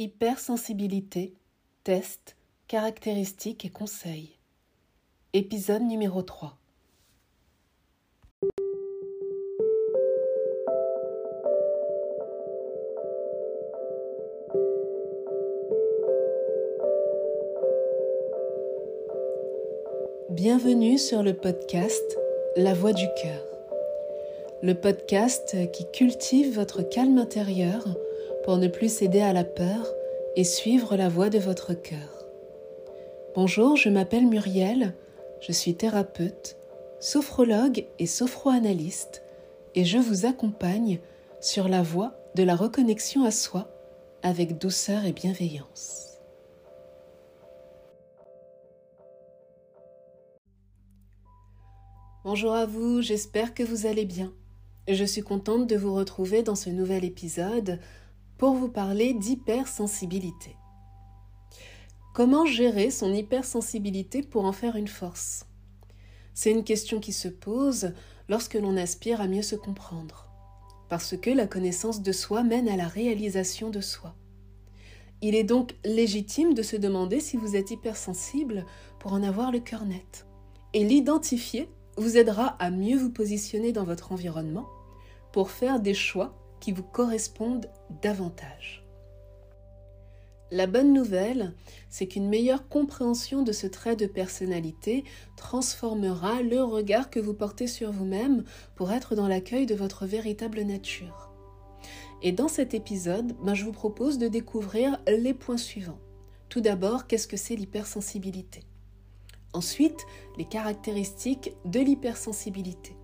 Hypersensibilité, test, caractéristiques et conseils. Épisode numéro 3. Bienvenue sur le podcast La Voix du cœur. Le podcast qui cultive votre calme intérieur pour ne plus céder à la peur et suivre la voie de votre cœur. Bonjour, je m'appelle Muriel, je suis thérapeute, sophrologue et sophroanalyste et je vous accompagne sur la voie de la reconnexion à soi avec douceur et bienveillance. Bonjour à vous, j'espère que vous allez bien. Je suis contente de vous retrouver dans ce nouvel épisode pour vous parler d'hypersensibilité. Comment gérer son hypersensibilité pour en faire une force? C'est une question qui se pose lorsque l'on aspire à mieux se comprendre, parce que la connaissance de soi mène à la réalisation de soi. Il est donc légitime de se demander si vous êtes hypersensible pour en avoir le cœur net. Et l'identifier vous aidera à mieux vous positionner dans votre environnement pour faire des choix qui vous correspondent davantage. La bonne nouvelle, c'est qu'une meilleure compréhension de ce trait de personnalité transformera le regard que vous portez sur vous-même pour être dans l'accueil de votre véritable nature. Et dans cet épisode, ben, je vous propose de découvrir les points suivants. Tout d'abord, qu'est-ce que c'est l'hypersensibilité? Ensuite, les caractéristiques de l'hypersensibilité.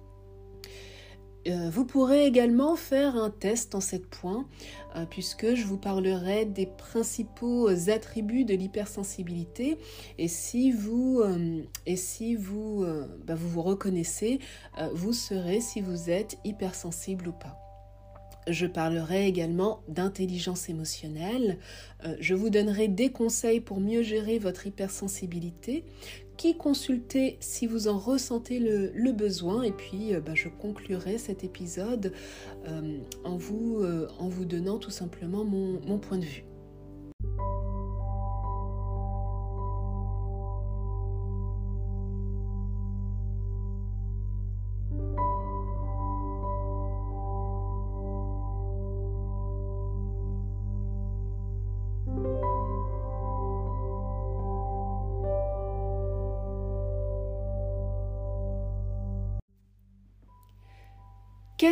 Euh, vous pourrez également faire un test en 7 points, euh, puisque je vous parlerai des principaux attributs de l'hypersensibilité. Et si vous, euh, et si vous, bah, vous vous reconnaissez, vous saurez si vous êtes hypersensible ou pas. Je parlerai également d'intelligence émotionnelle. je vous donnerai des conseils pour mieux gérer votre hypersensibilité qui consulter si vous en ressentez le, besoin. Et puis, euh, bah, je conclurai cet épisode euh, euh, en vous donnant tout simplement mon point de vue.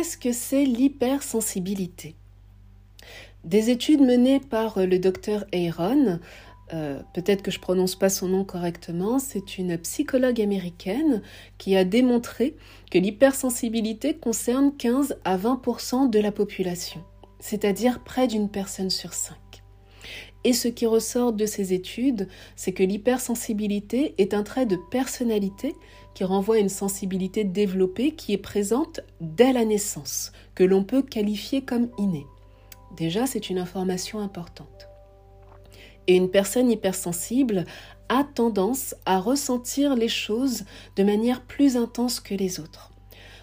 Qu'est-ce que c'est l'hypersensibilité? Des études menées par le docteur Aaron, euh, peut-être que je prononce pas son nom correctement, c'est une psychologue américaine qui a démontré que l'hypersensibilité concerne 15 à 20% de la population, c'est-à-dire près d'une personne sur cinq. Et ce qui ressort de ces études, c'est que l'hypersensibilité est un trait de personnalité qui renvoie à une sensibilité développée qui est présente dès la naissance, que l'on peut qualifier comme innée. Déjà, c'est une information importante. Et une personne hypersensible a tendance à ressentir les choses de manière plus intense que les autres.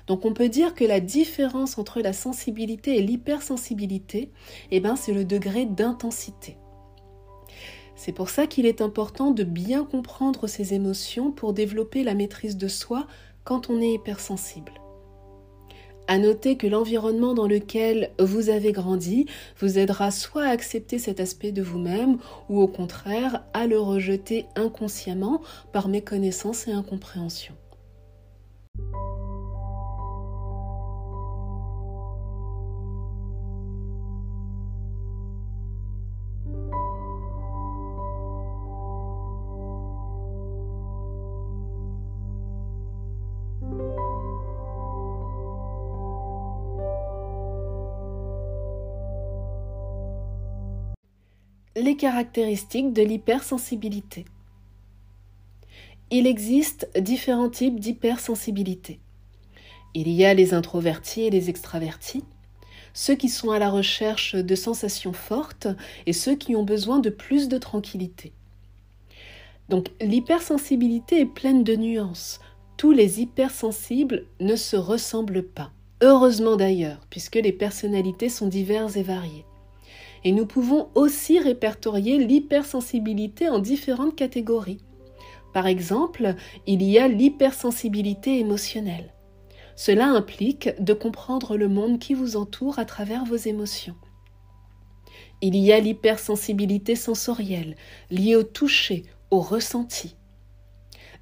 Donc on peut dire que la différence entre la sensibilité et l'hypersensibilité, eh ben, c'est le degré d'intensité. C'est pour ça qu'il est important de bien comprendre ses émotions pour développer la maîtrise de soi quand on est hypersensible. À noter que l'environnement dans lequel vous avez grandi vous aidera soit à accepter cet aspect de vous-même ou au contraire à le rejeter inconsciemment par méconnaissance et incompréhension. Les caractéristiques de l'hypersensibilité. Il existe différents types d'hypersensibilité. Il y a les introvertis et les extravertis, ceux qui sont à la recherche de sensations fortes et ceux qui ont besoin de plus de tranquillité. Donc l'hypersensibilité est pleine de nuances. Tous les hypersensibles ne se ressemblent pas. Heureusement d'ailleurs, puisque les personnalités sont diverses et variées. Et nous pouvons aussi répertorier l'hypersensibilité en différentes catégories. Par exemple, il y a l'hypersensibilité émotionnelle. Cela implique de comprendre le monde qui vous entoure à travers vos émotions. Il y a l'hypersensibilité sensorielle, liée au toucher, au ressenti.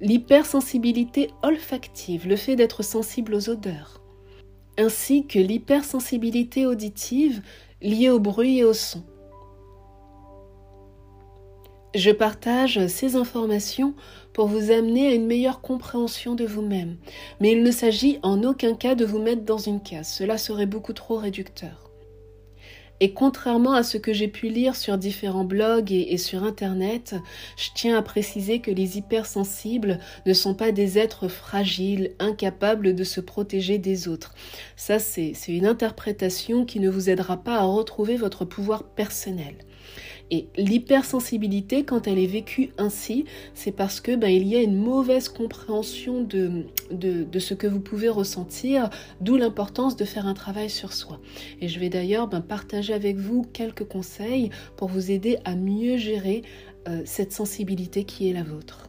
L'hypersensibilité olfactive, le fait d'être sensible aux odeurs. Ainsi que l'hypersensibilité auditive, liée au bruit et au son. Je partage ces informations pour vous amener à une meilleure compréhension de vous-même, mais il ne s'agit en aucun cas de vous mettre dans une case, cela serait beaucoup trop réducteur. Et contrairement à ce que j'ai pu lire sur différents blogs et, sur Internet, je tiens à préciser que les hypersensibles ne sont pas des êtres fragiles, incapables de se protéger des autres. Ça, c'est une interprétation qui ne vous aidera pas à retrouver votre pouvoir personnel. Et l'hypersensibilité, quand elle est vécue ainsi, c'est parce que ben, il y a une mauvaise compréhension de, de, ce que vous pouvez ressentir, d'où l'importance de faire un travail sur soi. Et je vais d'ailleurs ben, partager avec vous quelques conseils pour vous aider à mieux gérer euh, cette sensibilité qui est la vôtre.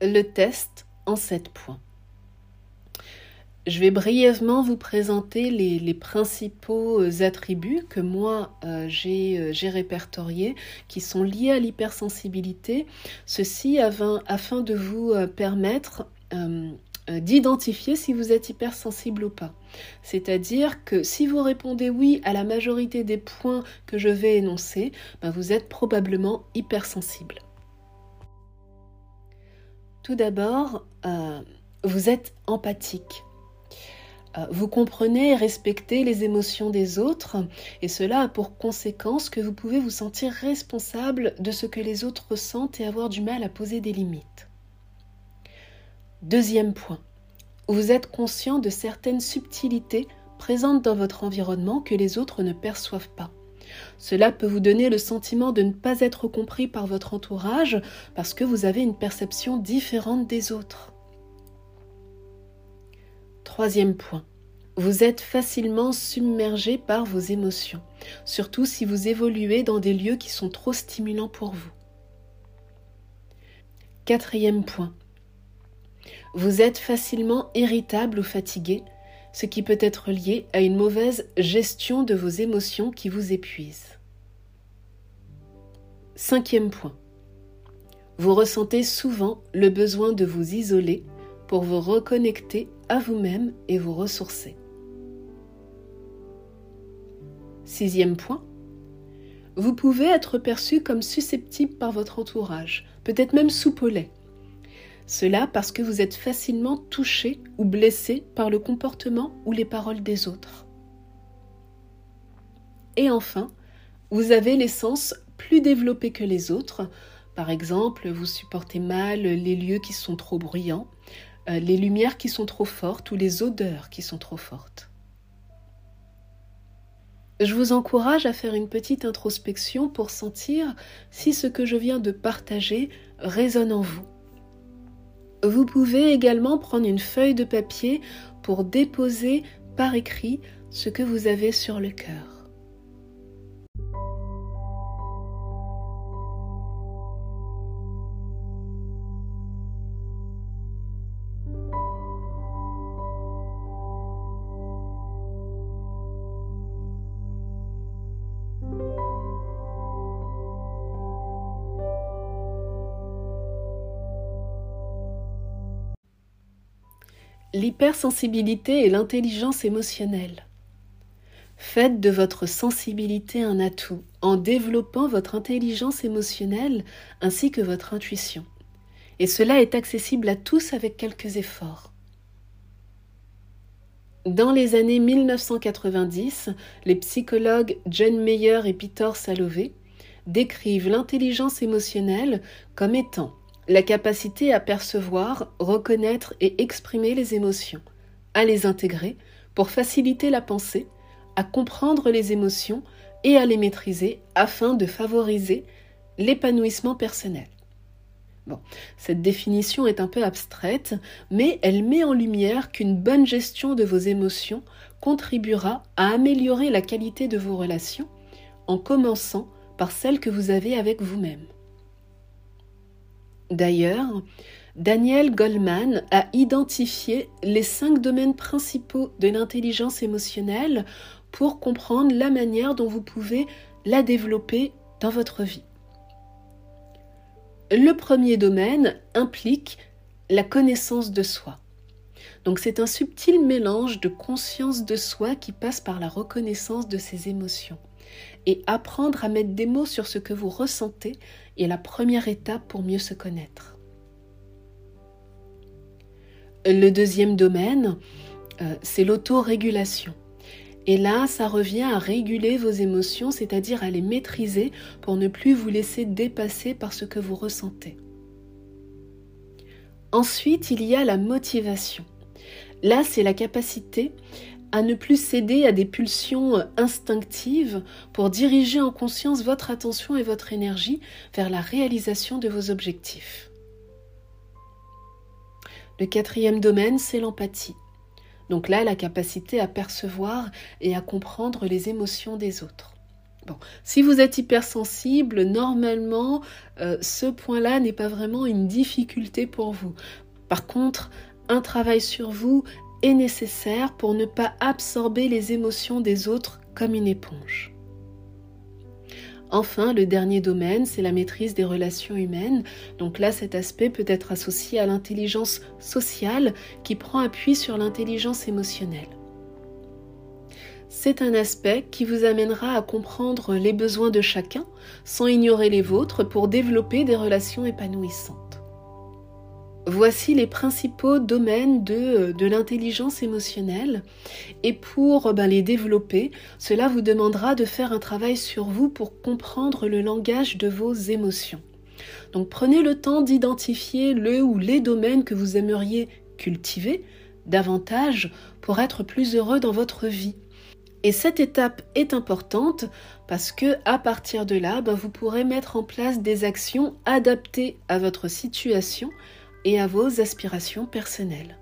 Le test en sept points. Je vais brièvement vous présenter les, principaux euh, attributs que moi euh, euh, j'ai répertoriés qui sont liés à l'hypersensibilité, ceci afin, de vous permettre d'identifier si vous êtes hypersensible ou pas. C'est-à-dire que si vous répondez oui à la majorité des points que je vais énoncer, ben, vous êtes probablement hypersensible. Tout d'abord, euh, vous êtes empathique. Euh, vous comprenez et respectez les émotions des autres et cela a pour conséquence que vous pouvez vous sentir responsable de ce que les autres ressentent et avoir du mal à poser des limites. Deuxième point, vous êtes conscient de certaines subtilités présentes dans votre environnement que les autres ne perçoivent pas. Cela peut vous donner le sentiment de ne pas être compris par votre entourage parce que vous avez une perception différente des autres. Troisième point. Vous êtes facilement submergé par vos émotions, surtout si vous évoluez dans des lieux qui sont trop stimulants pour vous. Quatrième point. Vous êtes facilement irritable ou fatigué, ce qui peut être lié à une mauvaise gestion de vos émotions qui vous épuisent. Cinquième point. Vous ressentez souvent le besoin de vous isoler pour vous reconnecter à vous-même et vous ressourcer. Sixième point. Vous pouvez être perçu comme susceptible par votre entourage, peut-être même soupolé. Cela parce que vous êtes facilement touché ou blessé par le comportement ou les paroles des autres. Et enfin, vous avez les sens plus développés que les autres. Par exemple, vous supportez mal les lieux qui sont trop bruyants, euh, les lumières qui sont trop fortes ou les odeurs qui sont trop fortes. Je vous encourage à faire une petite introspection pour sentir si ce que je viens de partager résonne en vous. Vous pouvez également prendre une feuille de papier pour déposer par écrit ce que vous avez sur le cœur. L'hypersensibilité et l'intelligence émotionnelle. Faites de votre sensibilité un atout en développant votre intelligence émotionnelle ainsi que votre intuition. Et cela est accessible à tous avec quelques efforts. Dans les années 1990, les psychologues John Mayer et Peter Salovey décrivent l'intelligence émotionnelle comme étant la capacité à percevoir, reconnaître et exprimer les émotions, à les intégrer pour faciliter la pensée, à comprendre les émotions et à les maîtriser afin de favoriser l'épanouissement personnel. Bon, cette définition est un peu abstraite, mais elle met en lumière qu'une bonne gestion de vos émotions contribuera à améliorer la qualité de vos relations, en commençant par celle que vous avez avec vous-même. D'ailleurs, Daniel Goldman a identifié les cinq domaines principaux de l'intelligence émotionnelle pour comprendre la manière dont vous pouvez la développer dans votre vie. Le premier domaine implique la connaissance de soi. Donc c'est un subtil mélange de conscience de soi qui passe par la reconnaissance de ses émotions. Et apprendre à mettre des mots sur ce que vous ressentez est la première étape pour mieux se connaître. Le deuxième domaine, euh, c'est l'autorégulation. Et là, ça revient à réguler vos émotions, c'est-à-dire à les maîtriser pour ne plus vous laisser dépasser par ce que vous ressentez. Ensuite, il y a la motivation. Là, c'est la capacité à ne plus céder à des pulsions instinctives pour diriger en conscience votre attention et votre énergie vers la réalisation de vos objectifs. Le quatrième domaine, c'est l'empathie. Donc là, la capacité à percevoir et à comprendre les émotions des autres. Bon, si vous êtes hypersensible, normalement, euh, ce point-là n'est pas vraiment une difficulté pour vous. Par contre, un travail sur vous est nécessaire pour ne pas absorber les émotions des autres comme une éponge. Enfin, le dernier domaine, c'est la maîtrise des relations humaines. Donc là, cet aspect peut être associé à l'intelligence sociale qui prend appui sur l'intelligence émotionnelle. C'est un aspect qui vous amènera à comprendre les besoins de chacun sans ignorer les vôtres pour développer des relations épanouissantes. Voici les principaux domaines de, de l'intelligence émotionnelle. Et pour ben, les développer, cela vous demandera de faire un travail sur vous pour comprendre le langage de vos émotions. Donc prenez le temps d'identifier le ou les domaines que vous aimeriez cultiver davantage pour être plus heureux dans votre vie. Et cette étape est importante parce que à partir de là, ben, vous pourrez mettre en place des actions adaptées à votre situation et à vos aspirations personnelles.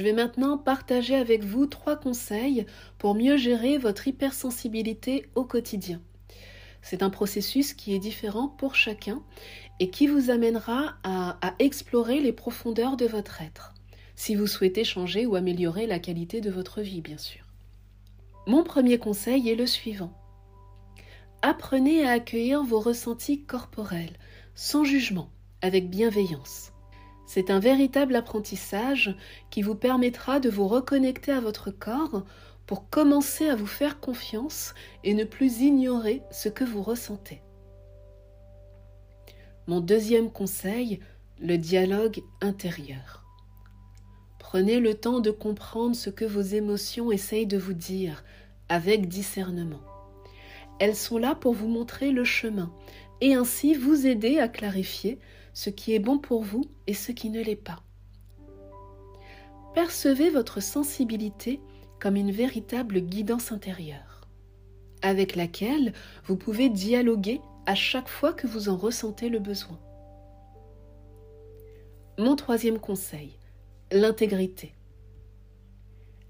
Je vais maintenant partager avec vous trois conseils pour mieux gérer votre hypersensibilité au quotidien. C'est un processus qui est différent pour chacun et qui vous amènera à, explorer les profondeurs de votre être, si vous souhaitez changer ou améliorer la qualité de votre vie, bien sûr. Mon premier conseil est le suivant. Apprenez à accueillir vos ressentis corporels, sans jugement, avec bienveillance. C'est un véritable apprentissage qui vous permettra de vous reconnecter à votre corps pour commencer à vous faire confiance et ne plus ignorer ce que vous ressentez. Mon deuxième conseil, le dialogue intérieur. Prenez le temps de comprendre ce que vos émotions essayent de vous dire avec discernement. Elles sont là pour vous montrer le chemin et ainsi vous aider à clarifier ce qui est bon pour vous et ce qui ne l'est pas. Percevez votre sensibilité comme une véritable guidance intérieure, avec laquelle vous pouvez dialoguer à chaque fois que vous en ressentez le besoin. Mon troisième conseil, l'intégrité.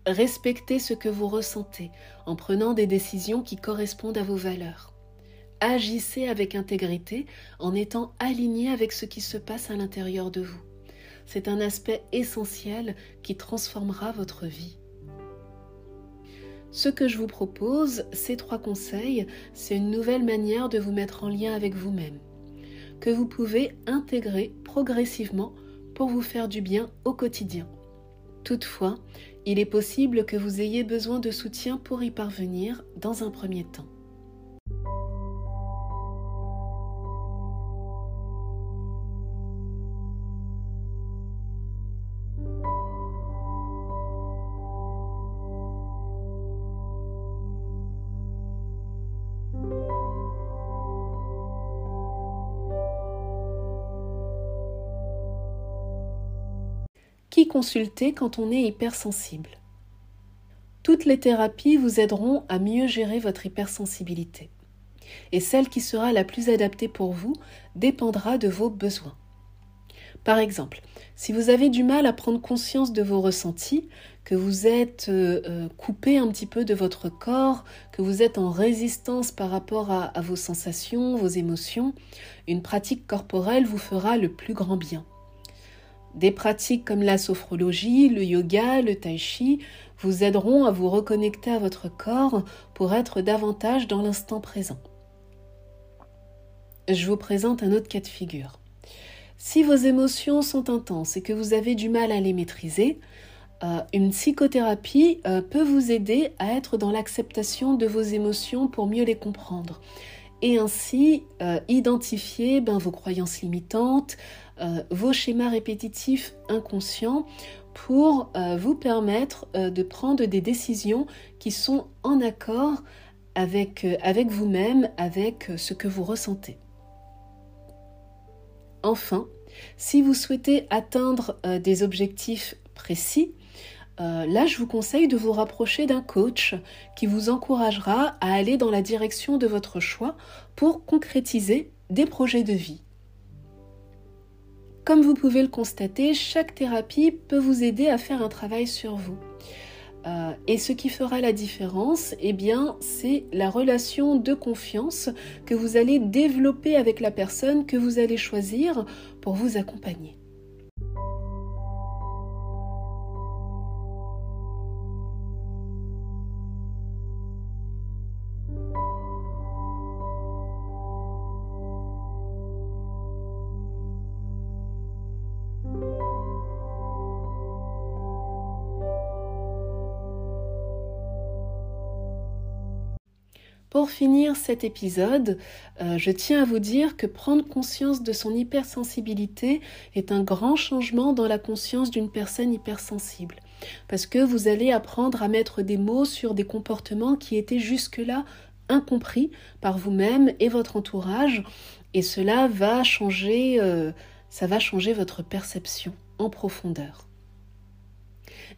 Respectez ce que vous ressentez en prenant des décisions qui correspondent à vos valeurs agissez avec intégrité en étant aligné avec ce qui se passe à l'intérieur de vous. C'est un aspect essentiel qui transformera votre vie. Ce que je vous propose, ces trois conseils, c'est une nouvelle manière de vous mettre en lien avec vous-même, que vous pouvez intégrer progressivement pour vous faire du bien au quotidien. Toutefois, il est possible que vous ayez besoin de soutien pour y parvenir dans un premier temps. Consulter quand on est hypersensible Toutes les thérapies vous aideront à mieux gérer votre hypersensibilité. Et celle qui sera la plus adaptée pour vous dépendra de vos besoins. Par exemple, si vous avez du mal à prendre conscience de vos ressentis, que vous êtes euh, euh, coupé un petit peu de votre corps, que vous êtes en résistance par rapport à, à vos sensations, vos émotions, une pratique corporelle vous fera le plus grand bien. Des pratiques comme la sophrologie, le yoga, le tai chi vous aideront à vous reconnecter à votre corps pour être davantage dans l'instant présent. Je vous présente un autre cas de figure. Si vos émotions sont intenses et que vous avez du mal à les maîtriser, euh, une psychothérapie euh, peut vous aider à être dans l'acceptation de vos émotions pour mieux les comprendre et ainsi euh, identifier ben, vos croyances limitantes, euh, vos schémas répétitifs inconscients pour euh, vous permettre euh, de prendre des décisions qui sont en accord avec, avec vous-même, avec ce que vous ressentez. Enfin, si vous souhaitez atteindre des objectifs précis, là, je vous conseille de vous rapprocher d'un coach qui vous encouragera à aller dans la direction de votre choix pour concrétiser des projets de vie. Comme vous pouvez le constater, chaque thérapie peut vous aider à faire un travail sur vous. Euh, et ce qui fera la différence, eh bien, c'est la relation de confiance que vous allez développer avec la personne que vous allez choisir pour vous accompagner. Pour finir cet épisode, euh, je tiens à vous dire que prendre conscience de son hypersensibilité est un grand changement dans la conscience d'une personne hypersensible. Parce que vous allez apprendre à mettre des mots sur des comportements qui étaient jusque-là incompris par vous-même et votre entourage. Et cela va changer, euh, ça va changer votre perception en profondeur.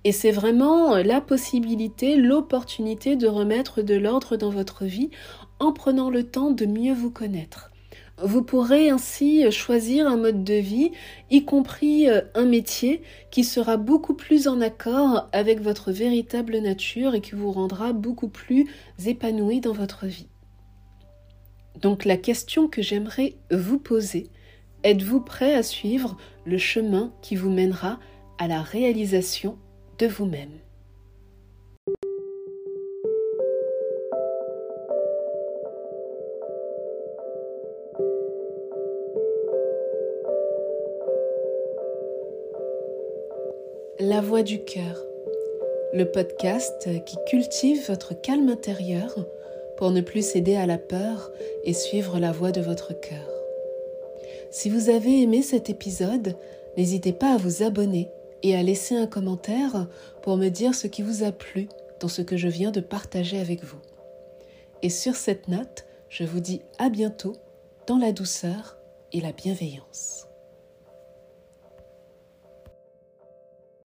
Et c'est vraiment euh, la possibilité, l'opportunité de remettre de l'ordre dans votre vie en prenant le temps de mieux vous connaître. Vous pourrez ainsi choisir un mode de vie, y compris euh, un métier, qui sera beaucoup plus en accord avec votre véritable nature et qui vous rendra beaucoup plus épanoui dans votre vie. Donc la question que j'aimerais vous poser, êtes-vous prêt à suivre le chemin qui vous mènera à la réalisation vous-même. La voix du cœur, le podcast qui cultive votre calme intérieur pour ne plus céder à la peur et suivre la voix de votre cœur. Si vous avez aimé cet épisode, n'hésitez pas à vous abonner et à laisser un commentaire pour me dire ce qui vous a plu dans ce que je viens de partager avec vous. Et sur cette note, je vous dis à bientôt dans la douceur et la bienveillance.